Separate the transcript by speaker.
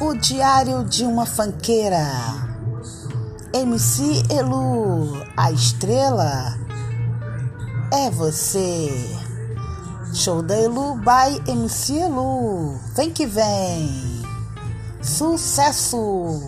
Speaker 1: O Diário de uma Fanqueira. MC Elu, a estrela é você. Show da Elu by MC Elu. Vem que vem. Sucesso!